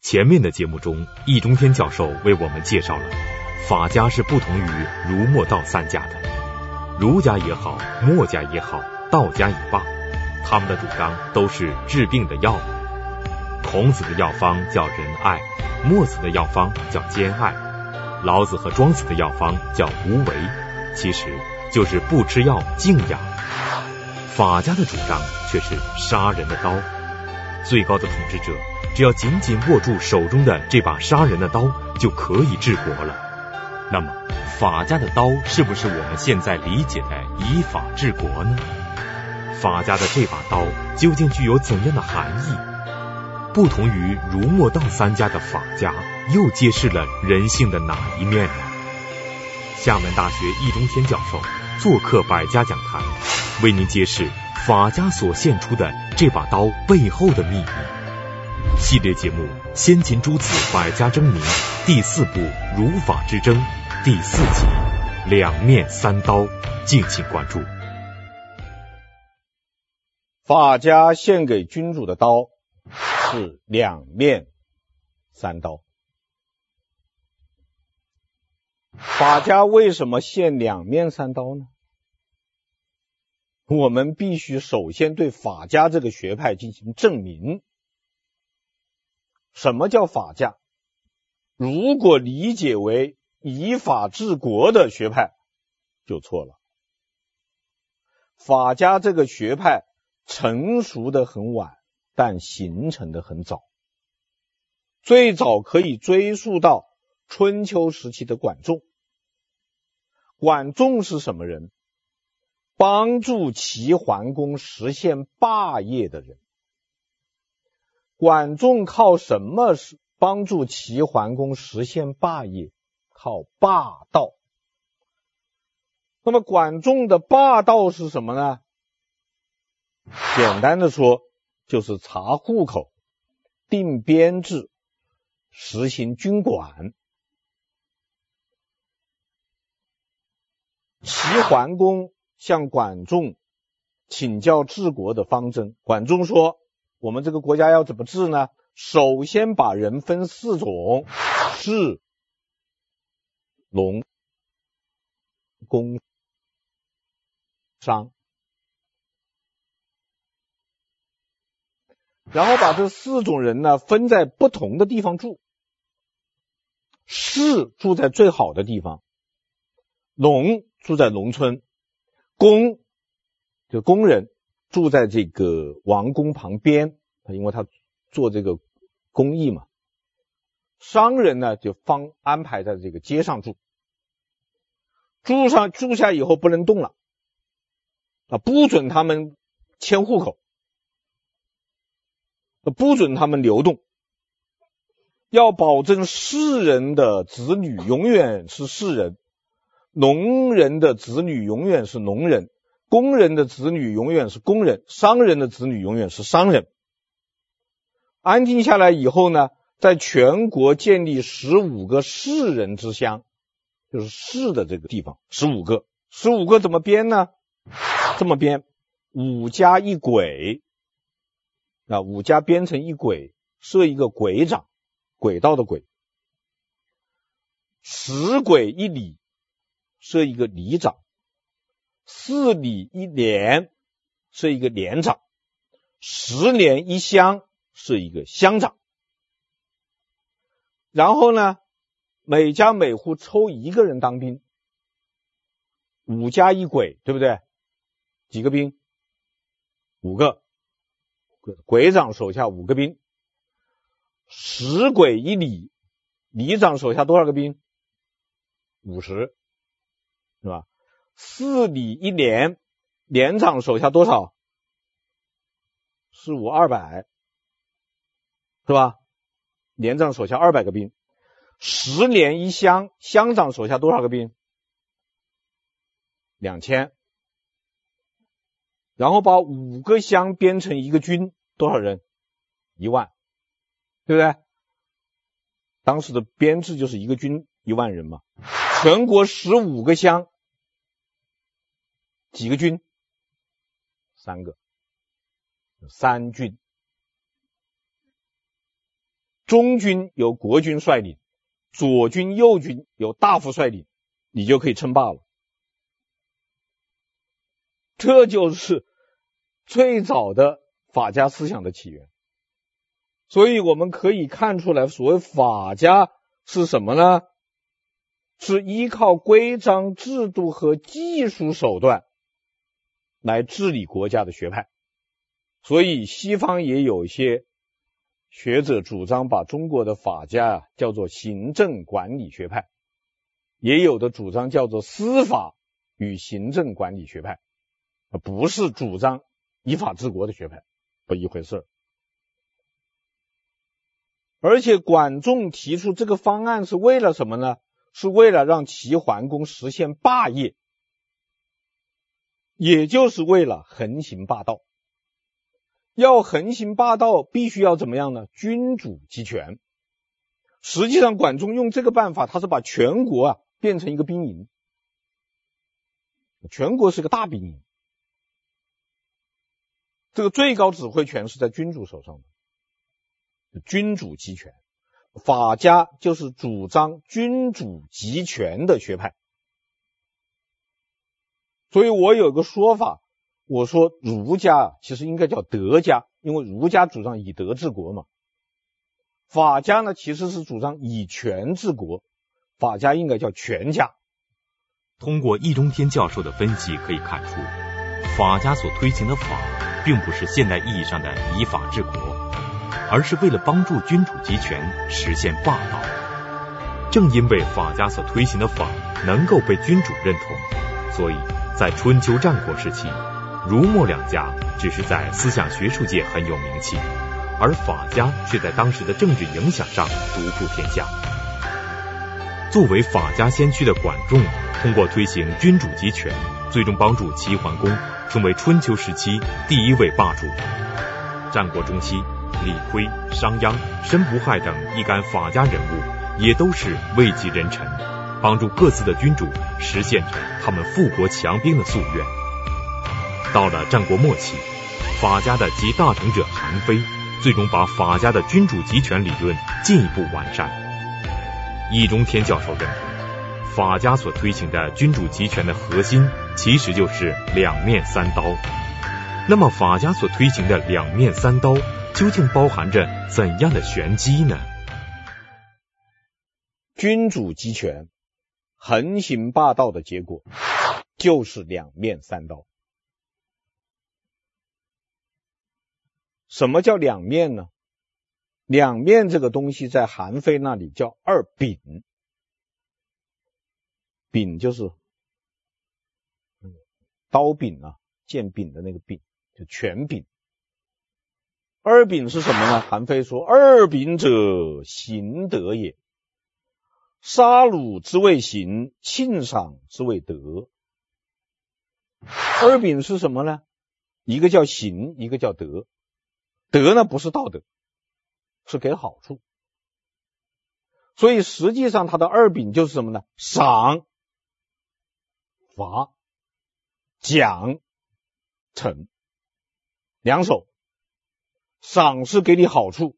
前面的节目中，易中天教授为我们介绍了法家是不同于儒墨道三家的，儒家也好，墨家也好，道家也罢，他们的主张都是治病的药。孔子的药方叫仁爱，墨子的药方叫兼爱，老子和庄子的药方叫无为，其实就是不吃药静养。法家的主张却是杀人的刀，最高的统治者只要紧紧握住手中的这把杀人的刀，就可以治国了。那么，法家的刀是不是我们现在理解的以法治国呢？法家的这把刀究竟具有怎样的含义？不同于儒墨道三家的法家，又揭示了人性的哪一面呢？厦门大学易中天教授做客百家讲坛。为您揭示法家所献出的这把刀背后的秘密。系列节目《先秦诸子百家争鸣》第四部《儒法之争》第四集《两面三刀》，敬请关注。法家献给君主的刀是两面三刀。法家为什么献两面三刀呢？我们必须首先对法家这个学派进行证明。什么叫法家？如果理解为以法治国的学派，就错了。法家这个学派成熟的很晚，但形成的很早。最早可以追溯到春秋时期的管仲。管仲是什么人？帮助齐桓公实现霸业的人，管仲靠什么是帮助齐桓公实现霸业？靠霸道。那么管仲的霸道是什么呢？简单的说，就是查户口、定编制、实行军管。齐桓公。向管仲请教治国的方针。管仲说：“我们这个国家要怎么治呢？首先把人分四种：士、农、工、商。然后把这四种人呢分在不同的地方住。士住在最好的地方，农住在农村。”工就工人住在这个王宫旁边，因为他做这个公益嘛。商人呢就方安排在这个街上住，住上住下以后不能动了啊，不准他们迁户口，不准他们流动，要保证士人的子女永远是士人。农人的子女永远是农人，工人的子女永远是工人，商人的子女永远是商人。安定下来以后呢，在全国建立十五个士人之乡，就是士的这个地方，十五个，十五个怎么编呢？这么编：五家一轨，啊，五家编成一轨，设一个轨长，轨道的轨，十轨一里。设一个里长，四里一连，是一个连长，十连一乡，是一个乡长。然后呢，每家每户抽一个人当兵，五家一鬼，对不对？几个兵？五个，鬼长手下五个兵。十鬼一里，里长手下多少个兵？五十。是吧？四里一连，连长手下多少？四五二百，是吧？连长手下二百个兵。十连一乡，乡长手下多少个兵？两千。然后把五个乡编成一个军，多少人？一万，对不对？当时的编制就是一个军一万人嘛。全国十五个乡，几个军？三个，三军。中军由国君率领，左军右军由大夫率领，你就可以称霸了。这就是最早的法家思想的起源。所以我们可以看出来，所谓法家是什么呢？是依靠规章制度和技术手段来治理国家的学派。所以西方也有一些学者主张把中国的法家叫做行政管理学派，也有的主张叫做司法与行政管理学派，不是主张依法治国的学派，不一回事。而且管仲提出这个方案是为了什么呢？是为了让齐桓公实现霸业，也就是为了横行霸道。要横行霸道，必须要怎么样呢？君主集权。实际上，管仲用这个办法，他是把全国啊变成一个兵营，全国是个大兵营，这个最高指挥权是在君主手上的，君主集权。法家就是主张君主集权的学派，所以我有个说法，我说儒家其实应该叫德家，因为儒家主张以德治国嘛。法家呢其实是主张以权治国，法家应该叫权家。通过易中天教授的分析可以看出，法家所推行的法，并不是现代意义上的以法治国。而是为了帮助君主集权，实现霸道。正因为法家所推行的法能够被君主认同，所以在春秋战国时期，儒墨两家只是在思想学术界很有名气，而法家却在当时的政治影响上独步天下。作为法家先驱的管仲，通过推行君主集权，最终帮助齐桓公成为春秋时期第一位霸主。战国中期。李悝、商鞅、申不害等一干法家人物，也都是位极人臣，帮助各自的君主实现他们富国强兵的夙愿。到了战国末期，法家的集大成者韩非，最终把法家的君主集权理论进一步完善。易中天教授认为，法家所推行的君主集权的核心，其实就是两面三刀。那么，法家所推行的两面三刀，究竟包含着怎样的玄机呢？君主集权、横行霸道的结果，就是两面三刀。什么叫两面呢？两面这个东西在韩非那里叫二柄，柄就是刀柄啊，剑柄的那个柄，就权柄。二柄是什么呢？韩非说：“二柄者，行德也。杀戮之谓刑，庆赏之谓德。二柄是什么呢？一个叫行，一个叫德。德呢，不是道德，是给好处。所以实际上，它的二柄就是什么呢？赏、罚、奖、惩，两手。”赏是给你好处，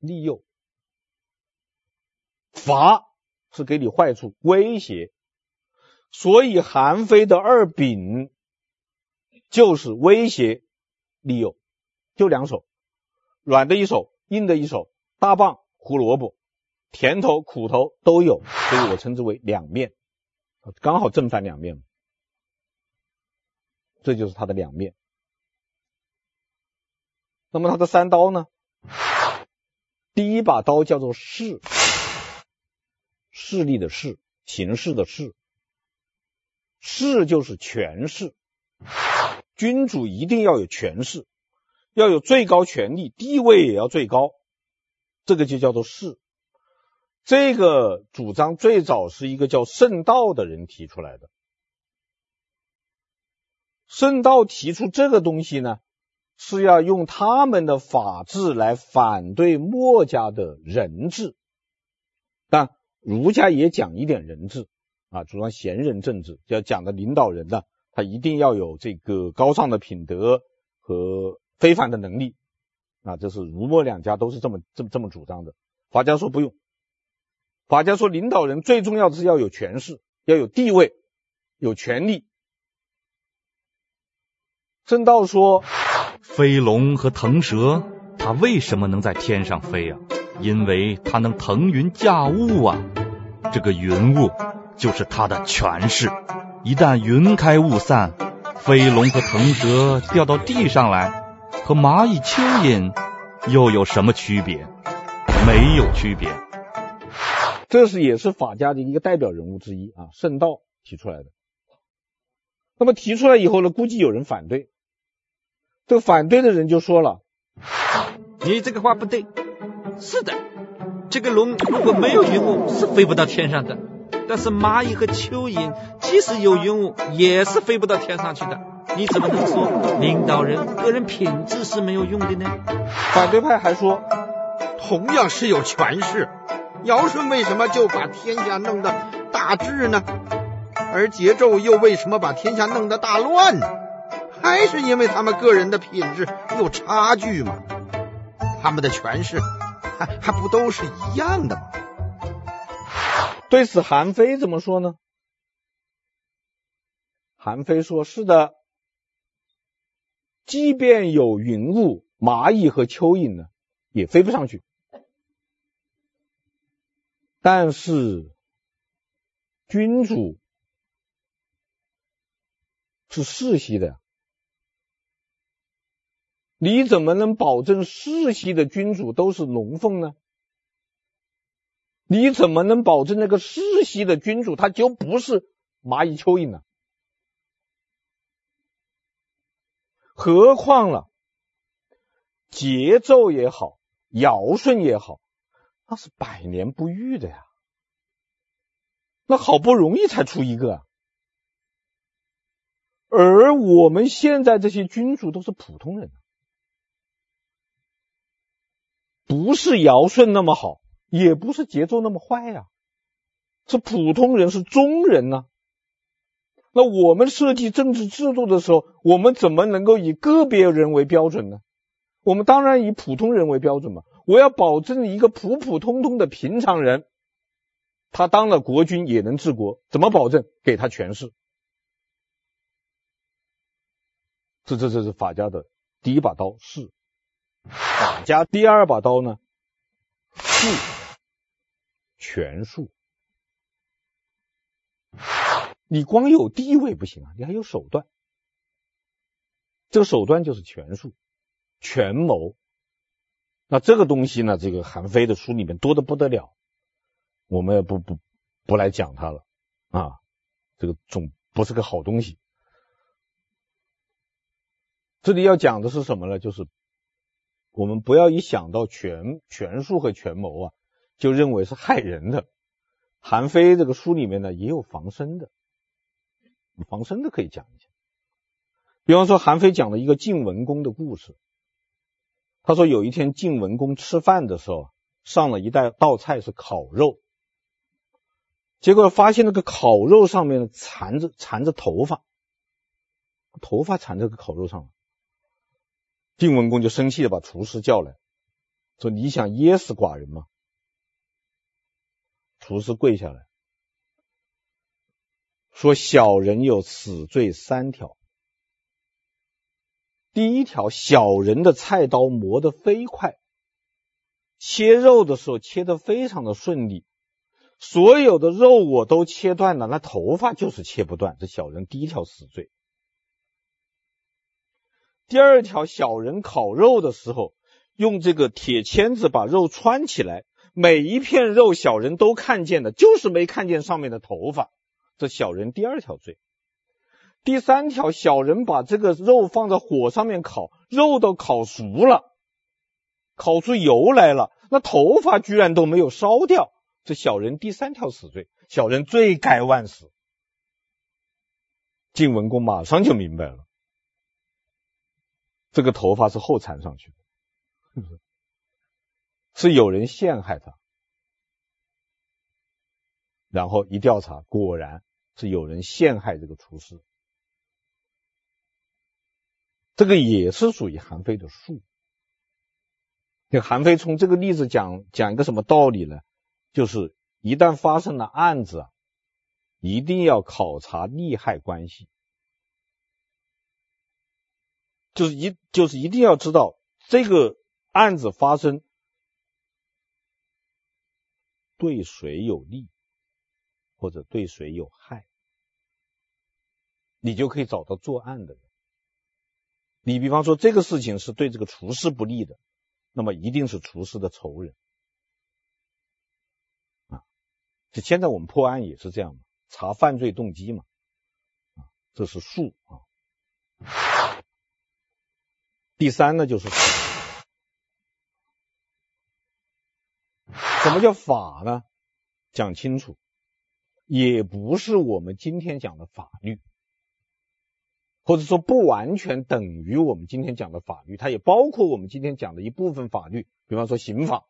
利诱；罚是给你坏处，威胁。所以韩非的二柄就是威胁、利诱，就两手，软的一手，硬的一手，大棒、胡萝卜，甜头、苦头都有，所以我称之为两面，刚好正反两面，这就是它的两面。那么它的三刀呢？第一把刀叫做势，势力的势，形式的势。势就是权势，君主一定要有权势，要有最高权力，地位也要最高，这个就叫做势。这个主张最早是一个叫圣道的人提出来的。圣道提出这个东西呢，是要用他们的法治来反对墨家的人治，但儒家也讲一点人治啊，主张贤人政治，要讲的领导人呢，他一定要有这个高尚的品德和非凡的能力，啊，这是儒墨两家都是这么这么这么主张的。法家说不用，法家说领导人最重要的是要有权势，要有地位，有权力。正道说，飞龙和腾蛇，它为什么能在天上飞啊？因为它能腾云驾雾啊。这个云雾就是他的权势。一旦云开雾散，飞龙和腾蛇掉到地上来，和蚂蚁、蚯蚓又有什么区别？没有区别。这是也是法家的一个代表人物之一啊，圣道提出来的。那么提出来以后呢，估计有人反对。这个反对的人就说了：“你这个话不对。是的，这个龙如果没有云雾，是飞不到天上的。但是蚂蚁和蚯蚓，即使有云雾，也是飞不到天上去的。你怎么能说领导人个人品质是没有用的呢？”反对派还说：“同样是有权势，尧舜为什么就把天下弄得大治呢？而桀纣又为什么把天下弄得大乱呢？”还是因为他们个人的品质有差距吗？他们的权势还不都是一样的吗？对此，韩非怎么说呢？韩非说：“是的，即便有云雾，蚂蚁和蚯蚓呢，也飞不上去。但是，君主是世袭的。”你怎么能保证世袭的君主都是龙凤呢？你怎么能保证那个世袭的君主他就不是蚂蚁蚯蚓呢？何况了，桀纣也好，尧舜也好，那是百年不遇的呀，那好不容易才出一个，而我们现在这些君主都是普通人。不是尧舜那么好，也不是桀纣那么坏呀，是普通人，是中人呐。那我们设计政治制度的时候，我们怎么能够以个别人为标准呢？我们当然以普通人为标准嘛。我要保证一个普普通通的平常人，他当了国君也能治国，怎么保证？给他权势。这这这是法家的第一把刀，是。法家第二把刀呢，术，权术。你光有地位不行啊，你还有手段。这个手段就是权术、权谋。那这个东西呢，这个韩非的书里面多得不得了，我们也不不不来讲它了啊。这个总不是个好东西。这里要讲的是什么呢？就是。我们不要一想到权权术和权谋啊，就认为是害人的。韩非这个书里面呢，也有防身的，防身的可以讲一下。比方说，韩非讲了一个晋文公的故事。他说有一天晋文公吃饭的时候，上了一道道菜是烤肉，结果发现那个烤肉上面缠着缠着头发，头发缠这个烤肉上了。晋文公就生气的把厨师叫来，说：“你想噎死寡人吗？”厨师跪下来，说：“小人有死罪三条。第一条，小人的菜刀磨得飞快，切肉的时候切得非常的顺利，所有的肉我都切断了，那头发就是切不断，这小人第一条死罪。”第二条，小人烤肉的时候，用这个铁签子把肉穿起来，每一片肉小人都看见的，就是没看见上面的头发。这小人第二条罪。第三条，小人把这个肉放在火上面烤，肉都烤熟了，烤出油来了，那头发居然都没有烧掉。这小人第三条死罪，小人罪该万死。晋文公马上就明白了。这个头发是后缠上去的，是有人陷害他，然后一调查，果然是有人陷害这个厨师，这个也是属于韩非的术。就韩非从这个例子讲讲一个什么道理呢？就是一旦发生了案子啊，一定要考察利害关系，就是一就是一定要知道这个案子发生对谁有利，或者对谁有害，你就可以找到作案的人。你比方说这个事情是对这个厨师不利的。那么一定是厨师的仇人啊！就现在我们破案也是这样嘛，查犯罪动机嘛，啊，这是术啊。第三呢，就是法。什么叫法呢？讲清楚，也不是我们今天讲的法律。或者说不完全等于我们今天讲的法律，它也包括我们今天讲的一部分法律，比方说刑法。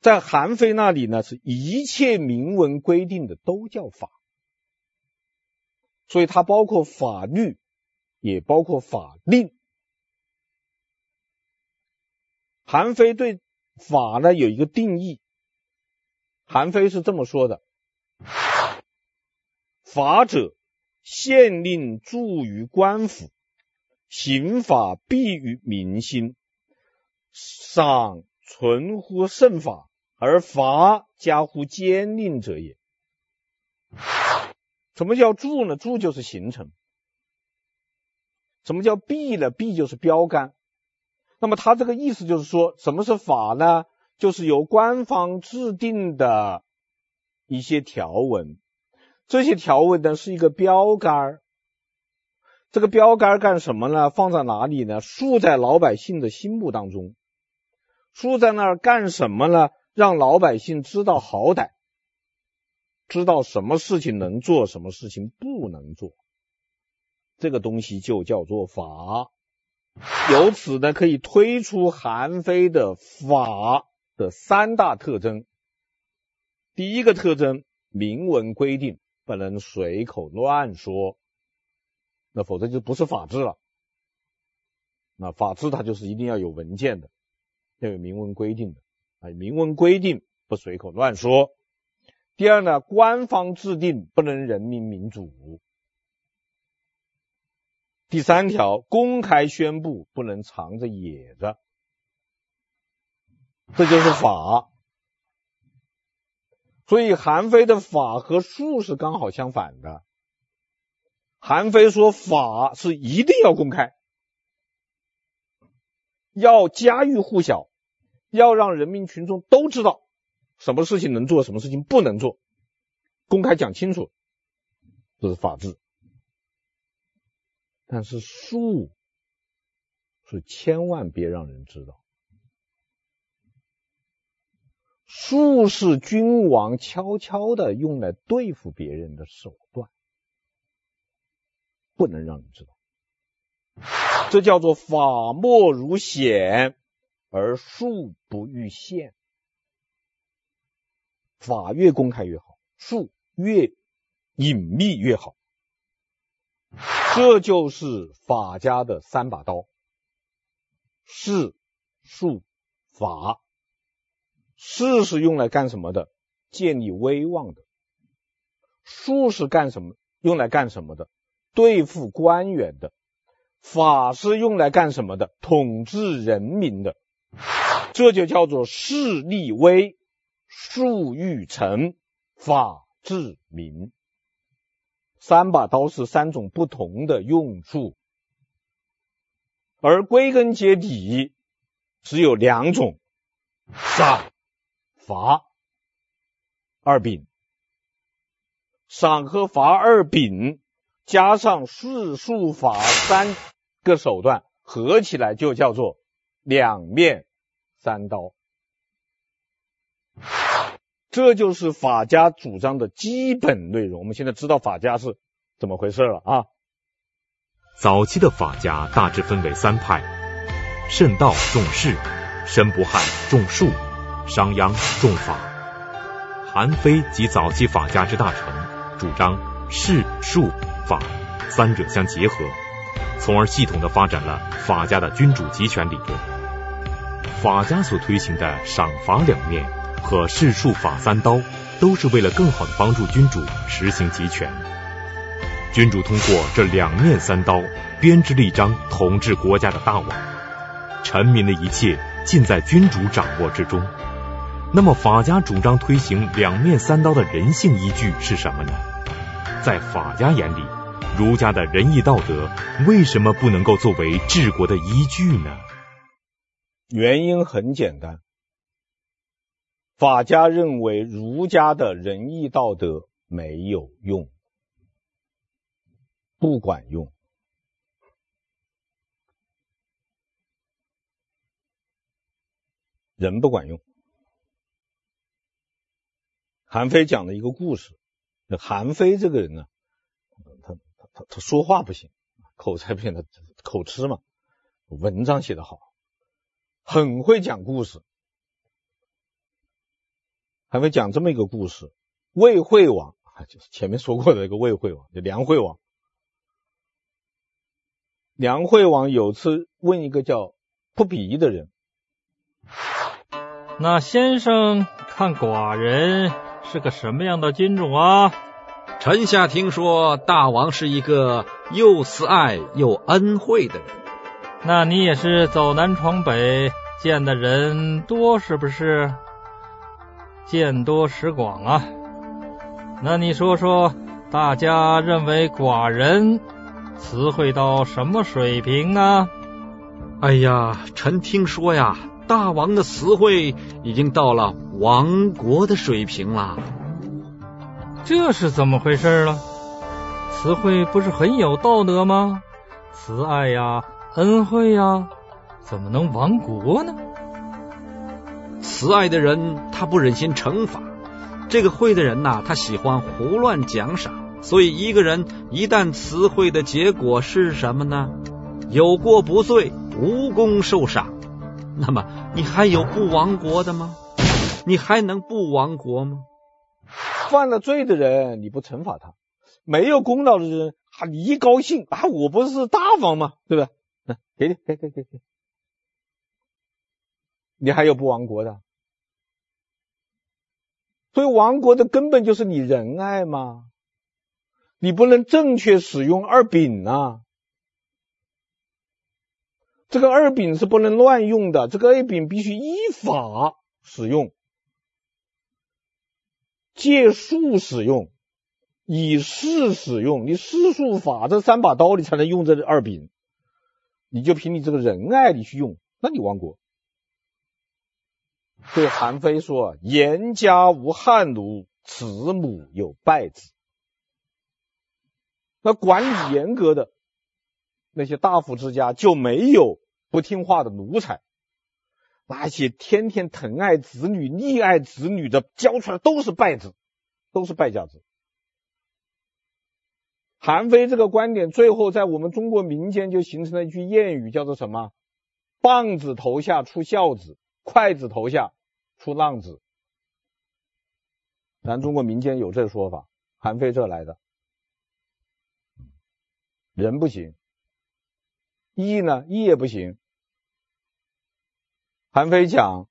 在韩非那里呢，是一切明文规定的都叫法，所以它包括法律，也包括法令。韩非对法呢有一个定义，韩非是这么说的：法者。县令着于官府，刑法毕于民心，赏存乎圣法，而罚加乎监令者也。什么叫着呢？着就是形成。什么叫毕呢？毕就是标杆。那么他这个意思就是说，什么是法呢？就是由官方制定的一些条文。这些条文呢是一个标杆，这个标杆干什么呢？放在哪里呢？竖在老百姓的心目当中，竖在那儿干什么呢？让老百姓知道好歹，知道什么事情能做，什么事情不能做，这个东西就叫做法。由此呢，可以推出韩非的法的三大特征。第一个特征，明文规定。不能随口乱说，那否则就不是法治了。那法治它就是一定要有文件的，要有明文规定的，啊，明文规定不随口乱说。第二呢，官方制定不能人民民主。第三条，公开宣布不能藏着掖着，这就是法。所以韩非的法和术是刚好相反的。韩非说法是一定要公开，要家喻户晓，要让人民群众都知道什么事情能做，什么事情不能做，公开讲清楚，这是法治。但是术是千万别让人知道。术是君王悄悄的用来对付别人的手段，不能让人知道。这叫做法莫如显，而术不欲现。法越公开越好，术越隐秘越好。这就是法家的三把刀：士、术、法。士是用来干什么的？建立威望的。术是干什么？用来干什么的？对付官员的。法是用来干什么的？统治人民的。这就叫做势立威，术育臣，法治民。三把刀是三种不同的用处，而归根结底只有两种：赏。罚二柄，赏和罚二柄，加上四术法三个手段，合起来就叫做两面三刀。这就是法家主张的基本内容。我们现在知道法家是怎么回事了啊。早期的法家大致分为三派：慎道重士，申不害重术。商鞅重法，韩非及早期法家之大成，主张士术法三者相结合，从而系统地发展了法家的君主集权理论。法家所推行的赏罚两面和士术法三刀，都是为了更好的帮助君主实行集权。君主通过这两面三刀，编织了一张统治国家的大网，臣民的一切尽在君主掌握之中。那么，法家主张推行两面三刀的人性依据是什么呢？在法家眼里，儒家的仁义道德为什么不能够作为治国的依据呢？原因很简单，法家认为儒家的仁义道德没有用，不管用。人不管用。韩非讲了一个故事，那韩非这个人呢，他他他他说话不行，口才不行，他口吃嘛，文章写得好，很会讲故事。韩非讲这么一个故事：魏惠王，就是前面说过的那个魏惠王，就梁惠王。梁惠王有次问一个叫不比的人。那先生看寡人是个什么样的君主啊？臣下听说大王是一个又慈爱又恩惠的人。那你也是走南闯北，见的人多是不是？见多识广啊。那你说说，大家认为寡人词汇到什么水平呢？哎呀，臣听说呀。大王的词汇已经到了亡国的水平了，这是怎么回事呢？词汇不是很有道德吗？慈爱呀，恩惠呀，怎么能亡国呢？慈爱的人他不忍心惩罚，这个会的人呐，他喜欢胡乱奖赏，所以一个人一旦慈惠的结果是什么呢？有过不罪，无功受赏。那么你还有不亡国的吗？你还能不亡国吗？犯了罪的人你不惩罚他，没有功劳的人啊，你一高兴啊，我不是大方吗？对不对？来，给你，给给给给，你还有不亡国的？所以亡国的根本就是你仁爱嘛，你不能正确使用二柄呐。这个二饼是不能乱用的，这个二饼必须依法使用，借术使用，以势使用。你势术法这三把刀，你才能用这二饼。你就凭你这个仁爱，你去用，那你亡国。对韩非说：“严家无汉奴，慈母有败子。”那管理严格的。那些大夫之家就没有不听话的奴才，那些天天疼爱子女、溺爱子女的，教出来都是败子，都是败家子。韩非这个观点，最后在我们中国民间就形成了一句谚语，叫做什么？棒子头下出孝子，筷子头下出浪子。咱中国民间有这说法，韩非这来的。人不行。义呢？义也不行。韩非讲，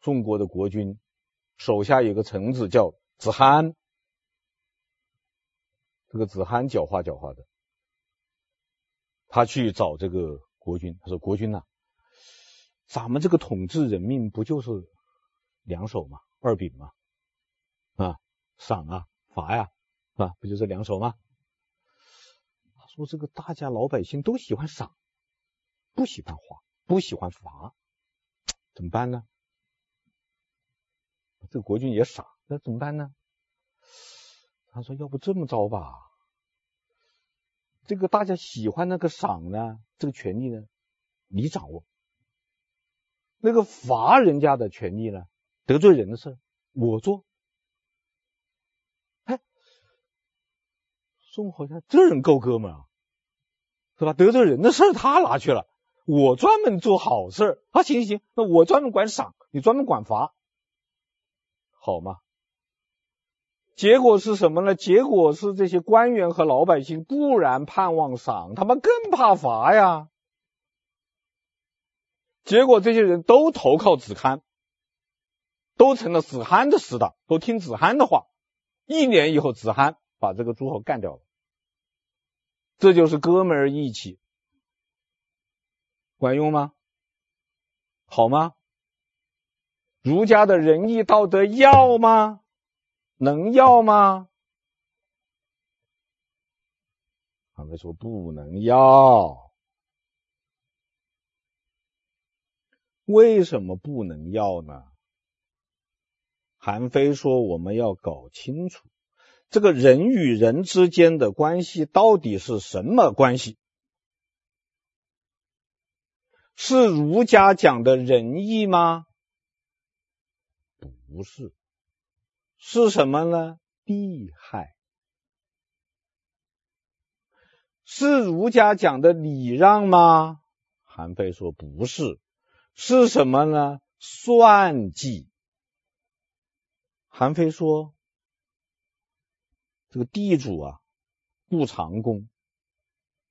宋国的国君手下有个臣子叫子罕，这个子罕狡猾狡猾的，他去找这个国君，他说：“国君呐、咱们这个统治人命不就是两手吗？二柄吗？啊，赏啊，罚呀，啊，不就是两手吗？”他说这个大家老百姓都喜欢赏，不喜欢罚，不喜欢罚，怎么办呢？这个国君也傻，那怎么办呢？他说：“要不这么着吧，这个大家喜欢那个赏呢，这个权利呢，你掌握；那个罚人家的权利呢，得罪人的事我做。”哎宋好像这人够哥们啊，是吧？得罪人的事他拿去了，我专门做好事。啊，行行行，那我专门管赏，你专门管罚，好吗？结果是什么呢？结果是这些官员和老百姓固然盼望赏，他们更怕罚呀。结果这些人都投靠子罕，都成了子罕的死党，都听子罕的话。一年以后，子罕把这个诸侯干掉了。这就是哥们儿义气，管用吗？好吗？儒家的仁义道德要吗？能要吗？他们说不能要。为什么不能要呢？韩非说我们要搞清楚，这个人与人之间的关系到底是什么关系？是儒家讲的仁义吗？不是，是什么呢？利害。是儒家讲的礼让吗？韩非说不是，是什么呢？算计。韩非说，这个地主啊，雇长工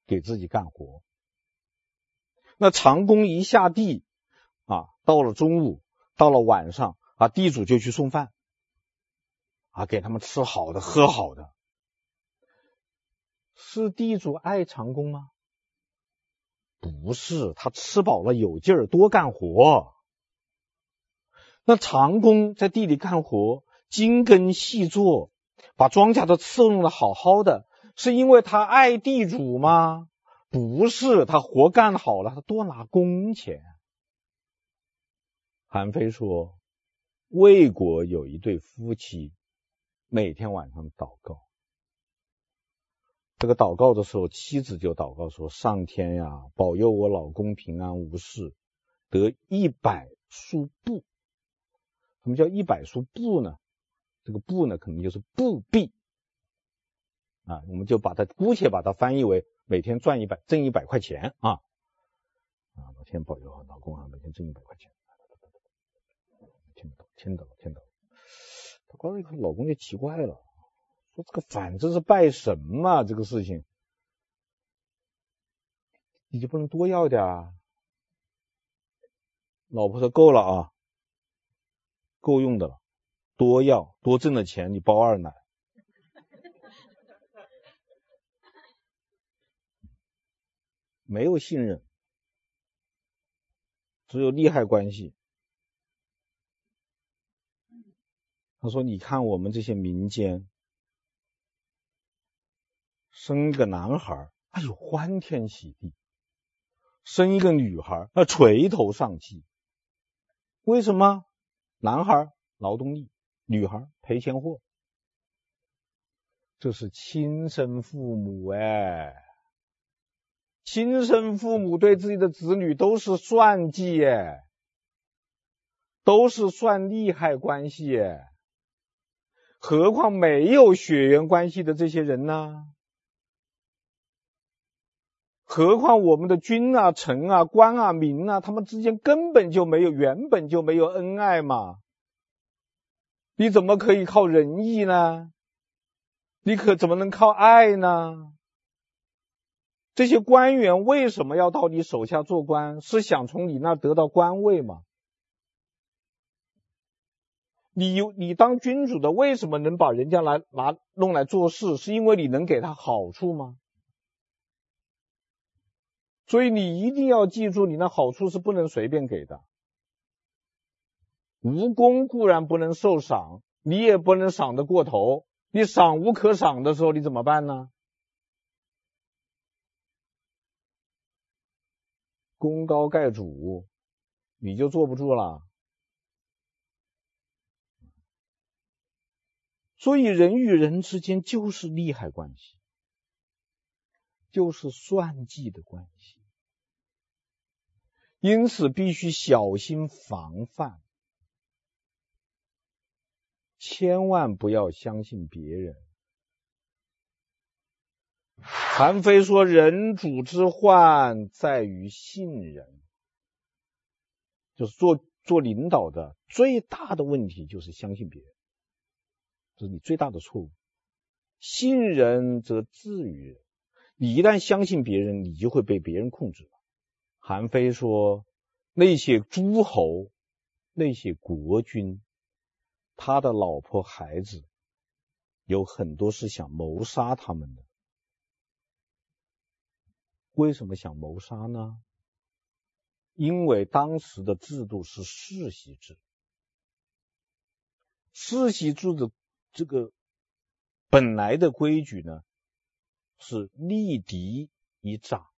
给自己干活，那长工一下地啊，到了中午，到了晚上。啊，地主就去送饭，啊，给他们吃好的，喝好的。是地主爱长工吗？不是，他吃饱了有劲儿，多干活。那长工在地里干活，精耕细作，把庄稼都伺弄的好好的，是因为他爱地主吗？不是，他活干好了，他多拿工钱。韩非说。魏国有一对夫妻，每天晚上祷告。这个祷告的时候，妻子就祷告说：“上天呀，保佑我老公平安无事，得一百束布。”什么叫一百束布呢？这个布呢，可能就是布币啊。我们就把它姑且把它翻译为每天赚一百，挣一百块钱啊啊！老天保佑啊老公啊，每天挣一百块钱。听到了，听到了。他刚才一看，老公就奇怪了，：“这个反正是拜神嘛，这个事情，你就不能多要点啊？”老婆说：“够了啊，够用的了，多要多挣的钱，你包二奶。”没有信任，只有利害关系。他说：“你看我们这些民间，生一个男孩，哎呦欢天喜地；生一个女孩，那垂头丧气。为什么？男孩劳动力，女孩赔钱货。这是亲生父母哎，亲生父母对自己的子女都是算计哎，都是算利害关系哎。”何况没有血缘关系的这些人呢？何况我们的君啊、臣啊、官啊、民啊，他们之间根本就没有，原本就没有恩爱嘛。你怎么可以靠仁义呢？你可怎么能靠爱呢？这些官员为什么要到你手下做官？是想从你那得到官位吗？你有你当君主的，为什么能把人家来拿弄来做事？是因为你能给他好处吗？所以你一定要记住，你那好处是不能随便给的。无功固然不能受赏，你也不能赏得过头。你赏无可赏的时候，你怎么办呢？功高盖主，你就坐不住了。所以人与人之间就是利害关系，就是算计的关系，因此必须小心防范，千万不要相信别人。韩非说：“人主之患在于信人，就是做做领导的最大的问题就是相信别人。”这是你最大的错误。信人则治于人，你一旦相信别人，你就会被别人控制。韩非说：“那些诸侯、那些国君，他的老婆孩子有很多是想谋杀他们的。为什么想谋杀呢？因为当时的制度是世袭制，世袭制的这个本来的规矩呢，是立嫡以长，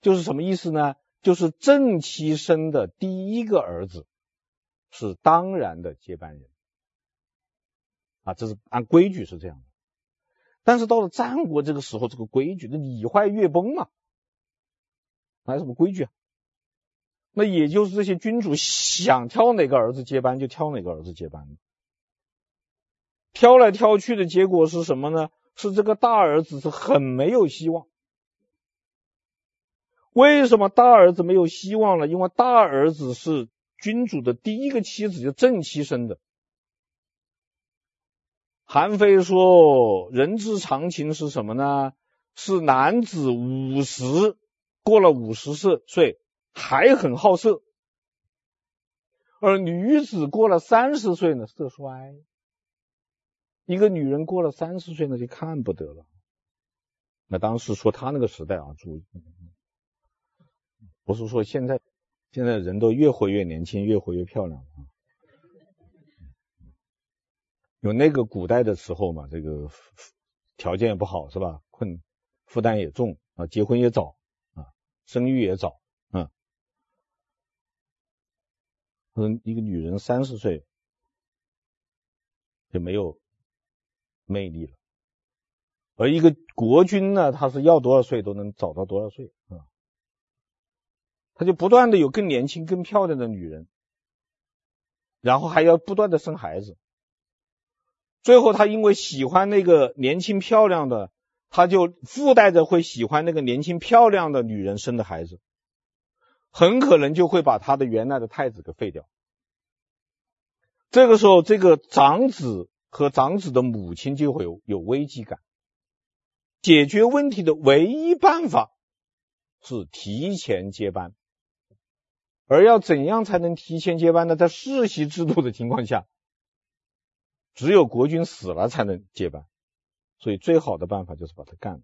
就是什么意思呢？就是正妻生的第一个儿子是当然的接班人啊，这是按规矩是这样的。但是到了战国这个时候，这个规矩的礼坏乐崩嘛，哪有什么规矩啊？那也就是这些君主想挑哪个儿子接班就挑哪个儿子接班，挑来挑去的结果是什么呢？是这个大儿子是很没有希望。为什么大儿子没有希望了？因为大儿子是君主的第一个妻子，就正妻生的。韩非说，人之常情是什么呢？是男子五十过了五十岁还很好色，而女子过了三十岁呢，色衰。一个女人过了三十岁呢，就看不得了。那当时说他那个时代啊，注意，不是说现在，现在人都越活越年轻，越活越漂亮啊。有那个古代的时候嘛，这个条件也不好是吧？困，负担也重啊，结婚也早啊，生育也早，啊，嗯，一个女人三十岁就没有魅力了，而一个国君呢，他是要多少岁都能找到多少岁啊，他就不断的有更年轻、更漂亮的女人，然后还要不断的生孩子。最后，他因为喜欢那个年轻漂亮的，他就附带着会喜欢那个年轻漂亮的女人生的孩子，很可能就会把他的原来的太子给废掉。这个时候，这个长子和长子的母亲就会有有危机感。解决问题的唯一办法是提前接班，而要怎样才能提前接班呢？在世袭制度的情况下。只有国君死了才能接班，所以最好的办法就是把他干了，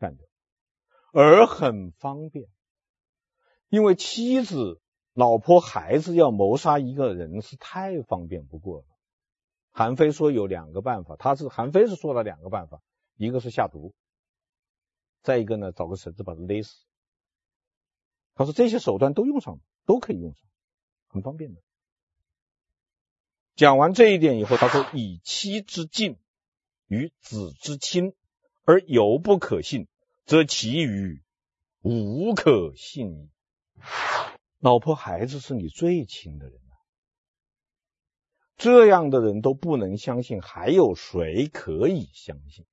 干掉，而很方便，因为妻子、老婆、孩子要谋杀一个人是太方便不过了。韩非说有两个办法，他是韩非是说了两个办法，一个是下毒，再一个呢找个绳子把他勒死。他说这些手段都用上了，都可以用上，很方便的。讲完这一点以后，他说：“以妻之敬与子之亲，而犹不可信，则其余无可信矣。老婆孩子是你最亲的人，这样的人都不能相信，还有谁可以相信？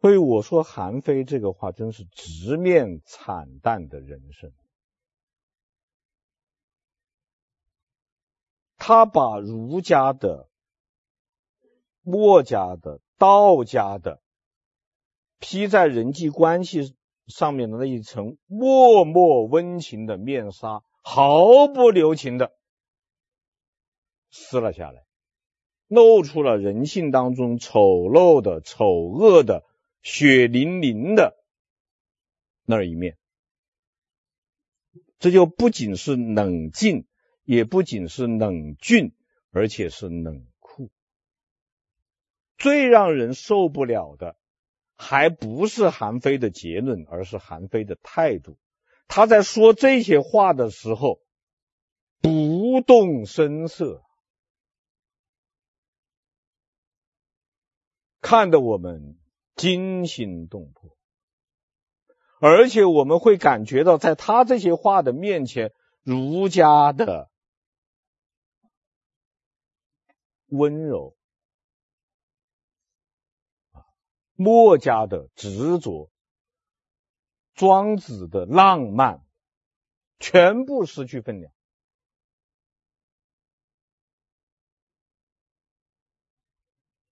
所以我说韩非这个话真是直面惨淡的人生。”他把儒家的、墨家的、道家的披在人际关系上面的那一层默默温情的面纱，毫不留情的撕了下来，露出了人性当中丑陋的、丑恶的、血淋淋的那一面。这就不仅是冷静。也不仅是冷峻，而且是冷酷。最让人受不了的，还不是韩非的结论，而是韩非的态度。他在说这些话的时候，不动声色，看得我们惊心动魄。而且我们会感觉到，在他这些话的面前，儒家的。温柔，墨家的执着，庄子的浪漫，全部失去分量。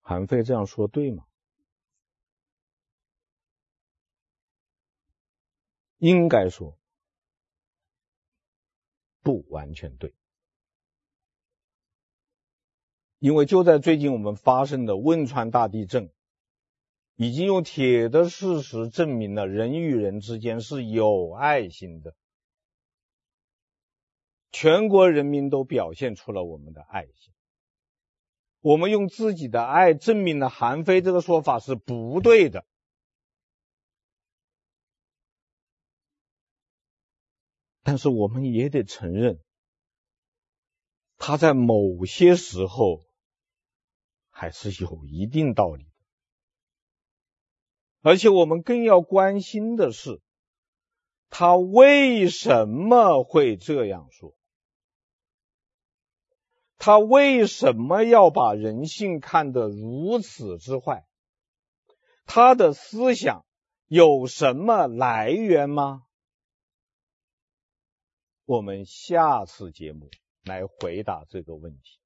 韩非这样说对吗？应该说不完全对。因为就在最近我们发生的汶川大地震，已经用铁的事实证明了人与人之间是有爱心的。全国人民都表现出了我们的爱心。我们用自己的爱证明了韩非这个说法是不对的。但是我们也得承认，他在某些时候。还是有一定道理的，而且我们更要关心的是，他为什么会这样说？他为什么要把人性看得如此之坏？他的思想有什么来源吗？我们下次节目来回答这个问题。